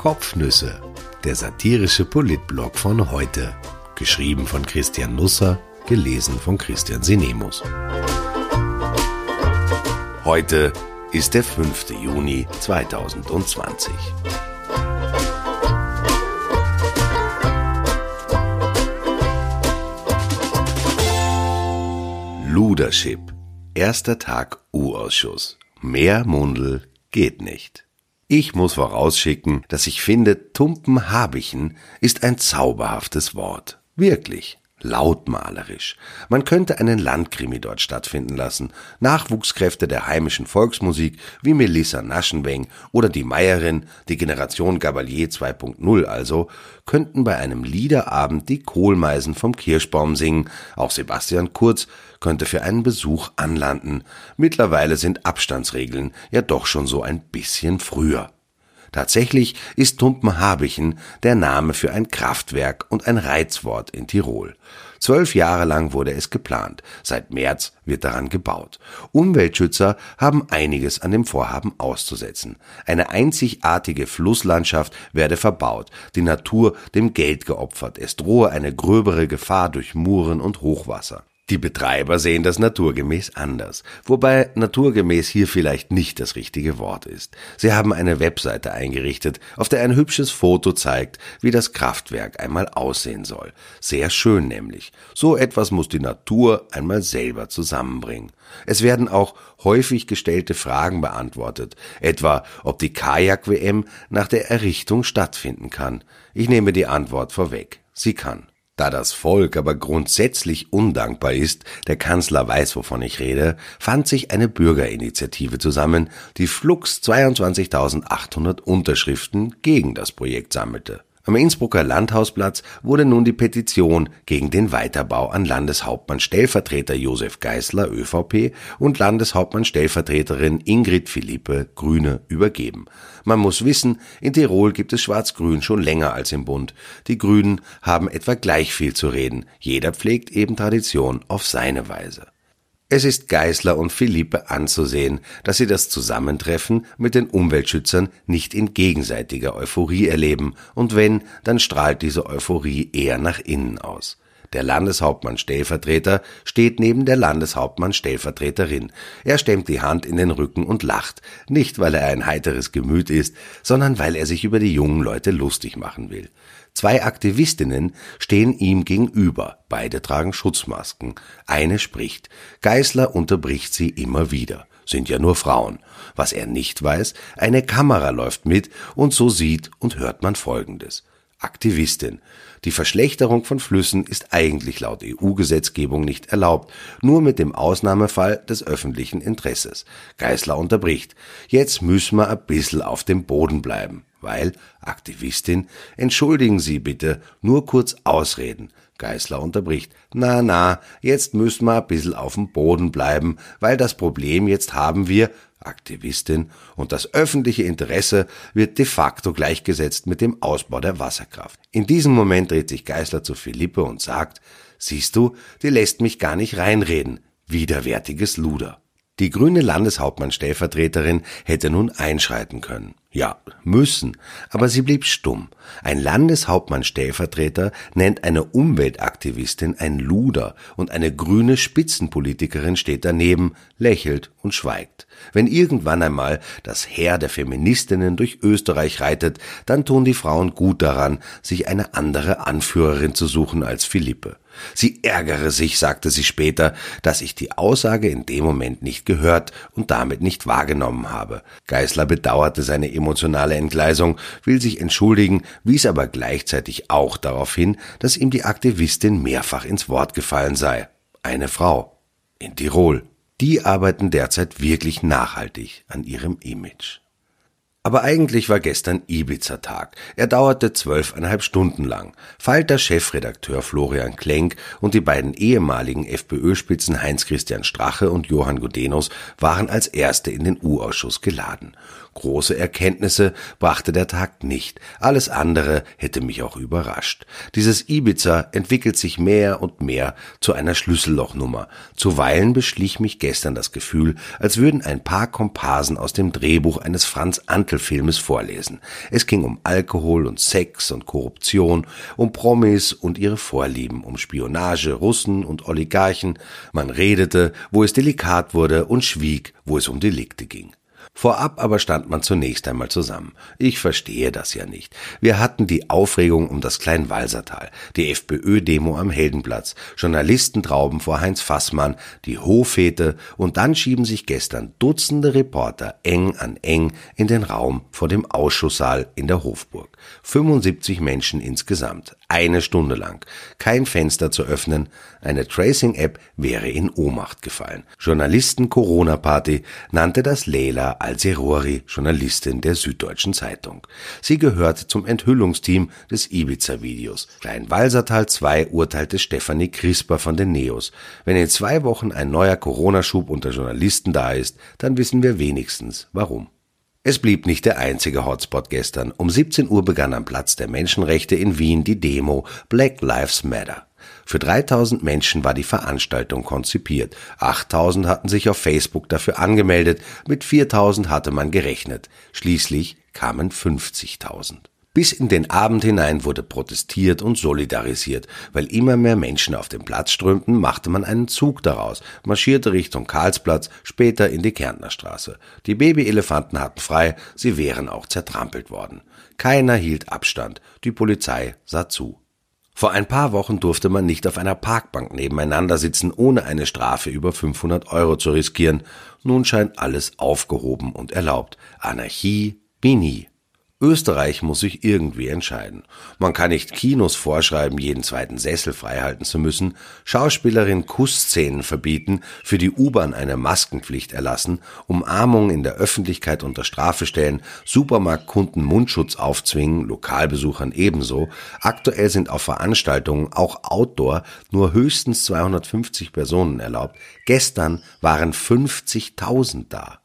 Kopfnüsse, der satirische Politblog von heute. Geschrieben von Christian Nusser, gelesen von Christian Sinemus. Heute ist der 5. Juni 2020. Ludership. Erster Tag U-Ausschuss. Mehr Mundel geht nicht. Ich muss vorausschicken, dass ich finde, Tumpenhabichen ist ein zauberhaftes Wort. Wirklich. Lautmalerisch. Man könnte einen Landkrimi dort stattfinden lassen. Nachwuchskräfte der heimischen Volksmusik wie Melissa Naschenweng oder die Meierin, die Generation Gabalier 2.0 also, könnten bei einem Liederabend die Kohlmeisen vom Kirschbaum singen. Auch Sebastian Kurz könnte für einen Besuch anlanden. Mittlerweile sind Abstandsregeln ja doch schon so ein bisschen früher. Tatsächlich ist Tumpenhabichen der Name für ein Kraftwerk und ein Reizwort in Tirol. Zwölf Jahre lang wurde es geplant. Seit März wird daran gebaut. Umweltschützer haben einiges an dem Vorhaben auszusetzen. Eine einzigartige Flusslandschaft werde verbaut, die Natur dem Geld geopfert. Es drohe eine gröbere Gefahr durch Muren und Hochwasser. Die Betreiber sehen das naturgemäß anders, wobei naturgemäß hier vielleicht nicht das richtige Wort ist. Sie haben eine Webseite eingerichtet, auf der ein hübsches Foto zeigt, wie das Kraftwerk einmal aussehen soll. Sehr schön nämlich. So etwas muss die Natur einmal selber zusammenbringen. Es werden auch häufig gestellte Fragen beantwortet, etwa ob die Kajak-WM nach der Errichtung stattfinden kann. Ich nehme die Antwort vorweg. Sie kann. Da das Volk aber grundsätzlich undankbar ist, der Kanzler weiß, wovon ich rede, fand sich eine Bürgerinitiative zusammen, die flugs 22.800 Unterschriften gegen das Projekt sammelte. Am Innsbrucker Landhausplatz wurde nun die Petition gegen den Weiterbau an Landeshauptmann Stellvertreter Josef Geißler ÖVP und Landeshauptmann Stellvertreterin Ingrid Philippe Grüne übergeben. Man muss wissen, in Tirol gibt es Schwarz-Grün schon länger als im Bund. Die Grünen haben etwa gleich viel zu reden. Jeder pflegt eben Tradition auf seine Weise. Es ist Geißler und Philippe anzusehen, dass sie das Zusammentreffen mit den Umweltschützern nicht in gegenseitiger Euphorie erleben, und wenn, dann strahlt diese Euphorie eher nach innen aus. Der Landeshauptmann Stellvertreter steht neben der Landeshauptmann Stellvertreterin. Er stemmt die Hand in den Rücken und lacht, nicht weil er ein heiteres Gemüt ist, sondern weil er sich über die jungen Leute lustig machen will. Zwei Aktivistinnen stehen ihm gegenüber, beide tragen Schutzmasken. Eine spricht. Geißler unterbricht sie immer wieder. Sind ja nur Frauen. Was er nicht weiß, eine Kamera läuft mit und so sieht und hört man Folgendes. Aktivistin. Die Verschlechterung von Flüssen ist eigentlich laut EU-Gesetzgebung nicht erlaubt, nur mit dem Ausnahmefall des öffentlichen Interesses. Geißler unterbricht. Jetzt müssen wir ein bissl auf dem Boden bleiben. Weil, Aktivistin, entschuldigen Sie bitte, nur kurz ausreden. Geißler unterbricht. Na, na, jetzt müssen wir ein bissl auf dem Boden bleiben, weil das Problem jetzt haben wir, Aktivistin, und das öffentliche Interesse wird de facto gleichgesetzt mit dem Ausbau der Wasserkraft. In diesem Moment dreht sich Geißler zu Philippe und sagt, siehst du, die lässt mich gar nicht reinreden. Widerwärtiges Luder. Die grüne Landeshauptmann-Stellvertreterin hätte nun einschreiten können. Ja, müssen, aber sie blieb stumm. Ein Landeshauptmann-Stellvertreter nennt eine Umweltaktivistin ein Luder und eine grüne Spitzenpolitikerin steht daneben, lächelt und schweigt. Wenn irgendwann einmal das Heer der Feministinnen durch Österreich reitet, dann tun die Frauen gut daran, sich eine andere Anführerin zu suchen als Philippe. Sie ärgere sich, sagte sie später, dass ich die Aussage in dem Moment nicht gehört und damit nicht wahrgenommen habe. Geißler bedauerte seine emotionale Entgleisung, will sich entschuldigen, wies aber gleichzeitig auch darauf hin, dass ihm die Aktivistin mehrfach ins Wort gefallen sei. Eine Frau. In Tirol. Die arbeiten derzeit wirklich nachhaltig an ihrem Image. Aber eigentlich war gestern Ibiza-Tag. Er dauerte zwölfeinhalb Stunden lang. Falter Chefredakteur Florian Klenk und die beiden ehemaligen FPÖ-Spitzen Heinz-Christian Strache und Johann Gudenus waren als Erste in den U-Ausschuss geladen. Große Erkenntnisse brachte der Tag nicht. Alles andere hätte mich auch überrascht. Dieses Ibiza entwickelt sich mehr und mehr zu einer Schlüssellochnummer. Zuweilen beschlich mich gestern das Gefühl, als würden ein paar Komparsen aus dem Drehbuch eines Franz Antlitz Mantelfilmes vorlesen. Es ging um Alkohol und Sex und Korruption, um Promis und ihre Vorlieben, um Spionage, Russen und Oligarchen. Man redete, wo es delikat wurde und schwieg, wo es um Delikte ging. Vorab aber stand man zunächst einmal zusammen. Ich verstehe das ja nicht. Wir hatten die Aufregung um das Kleinwalsertal, die FPÖ-Demo am Heldenplatz, Journalistentrauben vor Heinz Fassmann, die Hofete und dann schieben sich gestern Dutzende Reporter eng an eng in den Raum vor dem Ausschusssaal in der Hofburg. 75 Menschen insgesamt, eine Stunde lang. Kein Fenster zu öffnen, eine Tracing-App wäre in Ohnmacht gefallen. Journalisten-Corona-Party nannte das Leila Al-Serori, Journalistin der Süddeutschen Zeitung. Sie gehörte zum Enthüllungsteam des Ibiza-Videos. Klein Walsertal 2 urteilte Stefanie Crisper von den Neos. Wenn in zwei Wochen ein neuer Corona-Schub unter Journalisten da ist, dann wissen wir wenigstens warum. Es blieb nicht der einzige Hotspot gestern. Um 17 Uhr begann am Platz der Menschenrechte in Wien die Demo Black Lives Matter. Für 3000 Menschen war die Veranstaltung konzipiert. 8000 hatten sich auf Facebook dafür angemeldet, mit 4000 hatte man gerechnet. Schließlich kamen 50.000. Bis in den Abend hinein wurde protestiert und solidarisiert. Weil immer mehr Menschen auf den Platz strömten, machte man einen Zug daraus, marschierte Richtung Karlsplatz, später in die Kärntnerstraße. Die Babyelefanten hatten frei, sie wären auch zertrampelt worden. Keiner hielt Abstand, die Polizei sah zu. Vor ein paar Wochen durfte man nicht auf einer Parkbank nebeneinander sitzen, ohne eine Strafe über 500 Euro zu riskieren. Nun scheint alles aufgehoben und erlaubt. Anarchie wie nie. Österreich muss sich irgendwie entscheiden. Man kann nicht Kinos vorschreiben, jeden zweiten Sessel freihalten zu müssen, Schauspielerin Kussszenen verbieten, für die U-Bahn eine Maskenpflicht erlassen, Umarmungen in der Öffentlichkeit unter Strafe stellen, Supermarktkunden Mundschutz aufzwingen, Lokalbesuchern ebenso. Aktuell sind auf Veranstaltungen auch Outdoor nur höchstens 250 Personen erlaubt. Gestern waren 50.000 da.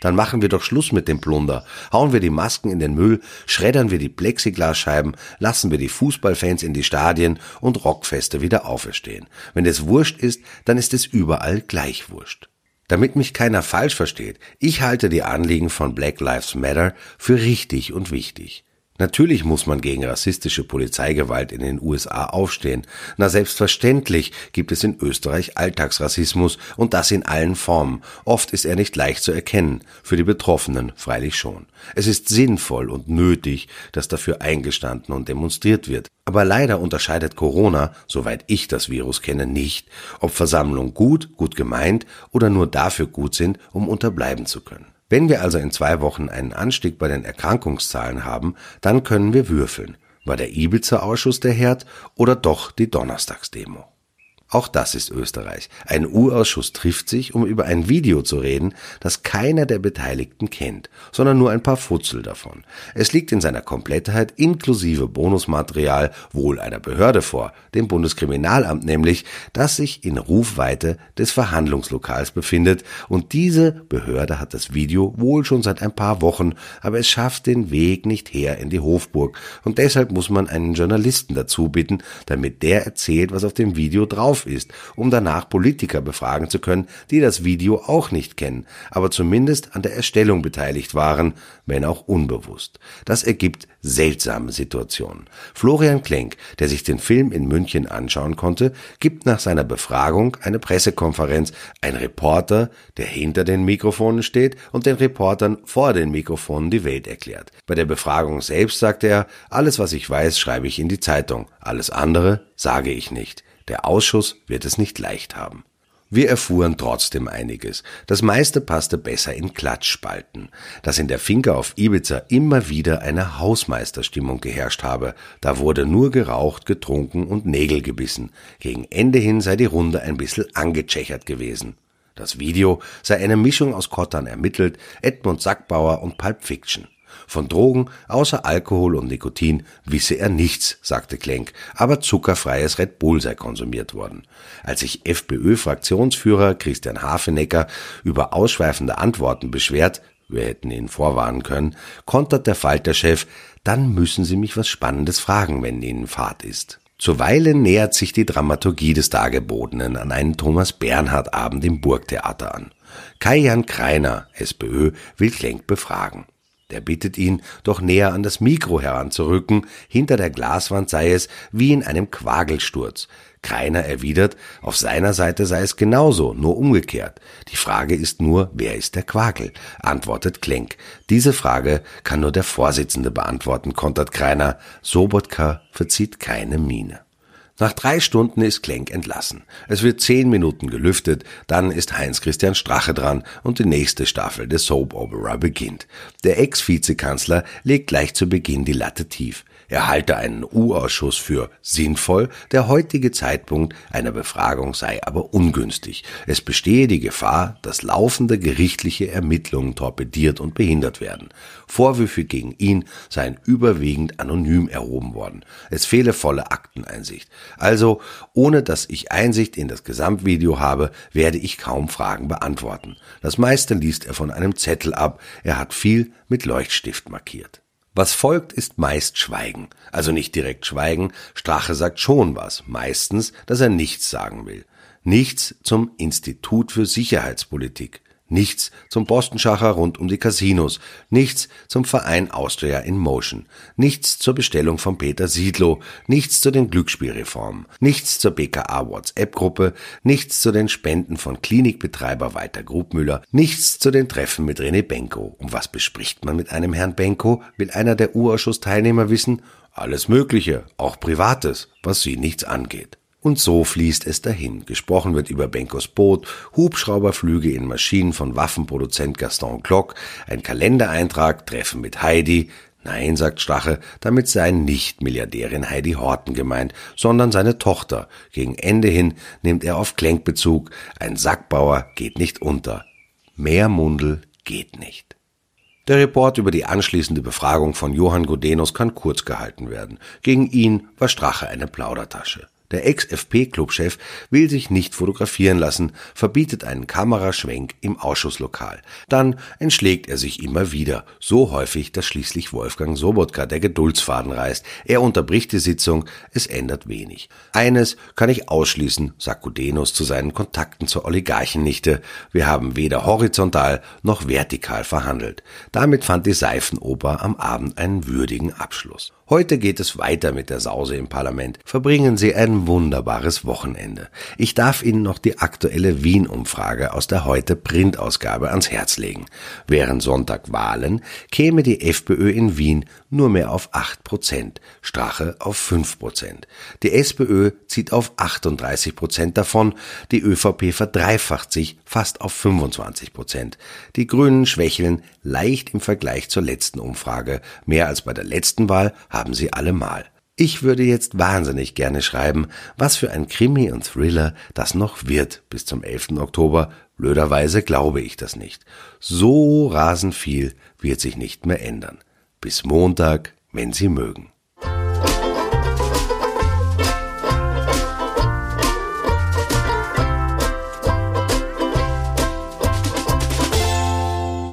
Dann machen wir doch Schluss mit dem Plunder. Hauen wir die Masken in den Müll, schreddern wir die Plexiglasscheiben, lassen wir die Fußballfans in die Stadien und Rockfeste wieder auferstehen. Wenn es wurscht ist, dann ist es überall gleich wurscht. Damit mich keiner falsch versteht, ich halte die Anliegen von Black Lives Matter für richtig und wichtig. Natürlich muss man gegen rassistische Polizeigewalt in den USA aufstehen. Na selbstverständlich gibt es in Österreich Alltagsrassismus und das in allen Formen. Oft ist er nicht leicht zu erkennen, für die Betroffenen freilich schon. Es ist sinnvoll und nötig, dass dafür eingestanden und demonstriert wird. Aber leider unterscheidet Corona, soweit ich das Virus kenne, nicht, ob Versammlungen gut, gut gemeint oder nur dafür gut sind, um unterbleiben zu können. Wenn wir also in zwei Wochen einen Anstieg bei den Erkrankungszahlen haben, dann können wir würfeln. War der Ibiza-Ausschuss der Herd oder doch die Donnerstagsdemo? Auch das ist Österreich. Ein Urausschuss trifft sich, um über ein Video zu reden, das keiner der Beteiligten kennt, sondern nur ein paar Futzel davon. Es liegt in seiner Komplettheit inklusive Bonusmaterial wohl einer Behörde vor, dem Bundeskriminalamt nämlich, das sich in Rufweite des Verhandlungslokals befindet und diese Behörde hat das Video wohl schon seit ein paar Wochen, aber es schafft den Weg nicht her in die Hofburg und deshalb muss man einen Journalisten dazu bitten, damit der erzählt, was auf dem Video drauf ist, um danach Politiker befragen zu können, die das Video auch nicht kennen, aber zumindest an der Erstellung beteiligt waren, wenn auch unbewusst. Das ergibt seltsame Situationen. Florian Klenk, der sich den Film in München anschauen konnte, gibt nach seiner Befragung eine Pressekonferenz. Ein Reporter, der hinter den Mikrofonen steht und den Reportern vor den Mikrofonen die Welt erklärt. Bei der Befragung selbst sagte er, alles was ich weiß, schreibe ich in die Zeitung, alles andere sage ich nicht. Der Ausschuss wird es nicht leicht haben. Wir erfuhren trotzdem einiges. Das meiste passte besser in Klatschspalten. Dass in der Finca auf Ibiza immer wieder eine Hausmeisterstimmung geherrscht habe. Da wurde nur geraucht, getrunken und Nägel gebissen. Gegen Ende hin sei die Runde ein bisschen angechechert gewesen. Das Video sei eine Mischung aus Kottern ermittelt, Edmund Sackbauer und Pulp Fiction. Von Drogen außer Alkohol und Nikotin wisse er nichts, sagte Klenk, aber zuckerfreies Red Bull sei konsumiert worden. Als sich FPÖ-Fraktionsführer Christian Hafenecker über ausschweifende Antworten beschwert, wir hätten ihn vorwarnen können, kontert der Falterchef, dann müssen Sie mich was Spannendes fragen, wenn Ihnen Fahrt ist. Zuweilen nähert sich die Dramaturgie des Dargebotenen an einen Thomas Bernhard Abend im Burgtheater an. Kai-Jan Kreiner, SPÖ, will Klenk befragen. Der bittet ihn, doch näher an das Mikro heranzurücken, hinter der Glaswand sei es wie in einem Quagelsturz. Kreiner erwidert, auf seiner Seite sei es genauso, nur umgekehrt. Die Frage ist nur, wer ist der Quakel? Antwortet Klenk. Diese Frage kann nur der Vorsitzende beantworten, kontert Kreiner. Sobotka verzieht keine Miene. Nach drei Stunden ist Klenk entlassen. Es wird zehn Minuten gelüftet, dann ist Heinz-Christian Strache dran und die nächste Staffel des Soap Opera beginnt. Der Ex-Vizekanzler legt gleich zu Beginn die Latte tief. Er halte einen U-Ausschuss für sinnvoll, der heutige Zeitpunkt einer Befragung sei aber ungünstig. Es bestehe die Gefahr, dass laufende gerichtliche Ermittlungen torpediert und behindert werden. Vorwürfe gegen ihn seien überwiegend anonym erhoben worden. Es fehle volle Akteneinsicht. Also, ohne dass ich Einsicht in das Gesamtvideo habe, werde ich kaum Fragen beantworten. Das meiste liest er von einem Zettel ab. Er hat viel mit Leuchtstift markiert. Was folgt, ist meist Schweigen. Also nicht direkt Schweigen, Strache sagt schon was, meistens, dass er nichts sagen will. Nichts zum Institut für Sicherheitspolitik. Nichts zum Bostenschacher rund um die Casinos, nichts zum Verein Austria in Motion, nichts zur Bestellung von Peter Siedlow, nichts zu den Glücksspielreformen, nichts zur BKA WhatsApp-Gruppe, nichts zu den Spenden von Klinikbetreiber Walter Grubmüller, nichts zu den Treffen mit René Benko. Und was bespricht man mit einem Herrn Benko, will einer der Urausschuss-Teilnehmer wissen? Alles Mögliche, auch Privates, was sie nichts angeht. Und so fließt es dahin. Gesprochen wird über Benkos Boot, Hubschrauberflüge in Maschinen von Waffenproduzent Gaston Glock, ein Kalendereintrag, Treffen mit Heidi. Nein, sagt Stache, damit sei nicht Milliardärin Heidi Horten gemeint, sondern seine Tochter. Gegen Ende hin nimmt er auf Klenk Bezug. Ein Sackbauer geht nicht unter. Mehr Mundel geht nicht. Der Report über die anschließende Befragung von Johann Godenus kann kurz gehalten werden. Gegen ihn war Strache eine Plaudertasche. Der Ex-FP-Clubchef will sich nicht fotografieren lassen, verbietet einen Kameraschwenk im Ausschusslokal. Dann entschlägt er sich immer wieder, so häufig, dass schließlich Wolfgang Sobotka der Geduldsfaden reißt. Er unterbricht die Sitzung, es ändert wenig. Eines kann ich ausschließen, sagt Gudenus zu seinen Kontakten zur Oligarchennichte. Wir haben weder horizontal noch vertikal verhandelt. Damit fand die Seifenoper am Abend einen würdigen Abschluss. Heute geht es weiter mit der Sause im Parlament. Verbringen Sie ein wunderbares Wochenende. Ich darf Ihnen noch die aktuelle Wien-Umfrage aus der heute Printausgabe ans Herz legen. Während Sonntag Wahlen käme die FPÖ in Wien nur mehr auf 8 Prozent, Strache auf 5 Prozent. Die SPÖ zieht auf 38 Prozent davon, die ÖVP verdreifacht sich fast auf 25 Prozent. Die Grünen schwächeln leicht im Vergleich zur letzten Umfrage. Mehr als bei der letzten Wahl haben sie allemal. Ich würde jetzt wahnsinnig gerne schreiben, was für ein Krimi und Thriller das noch wird bis zum 11. Oktober. Blöderweise glaube ich das nicht. So rasend viel wird sich nicht mehr ändern. Bis Montag, wenn Sie mögen.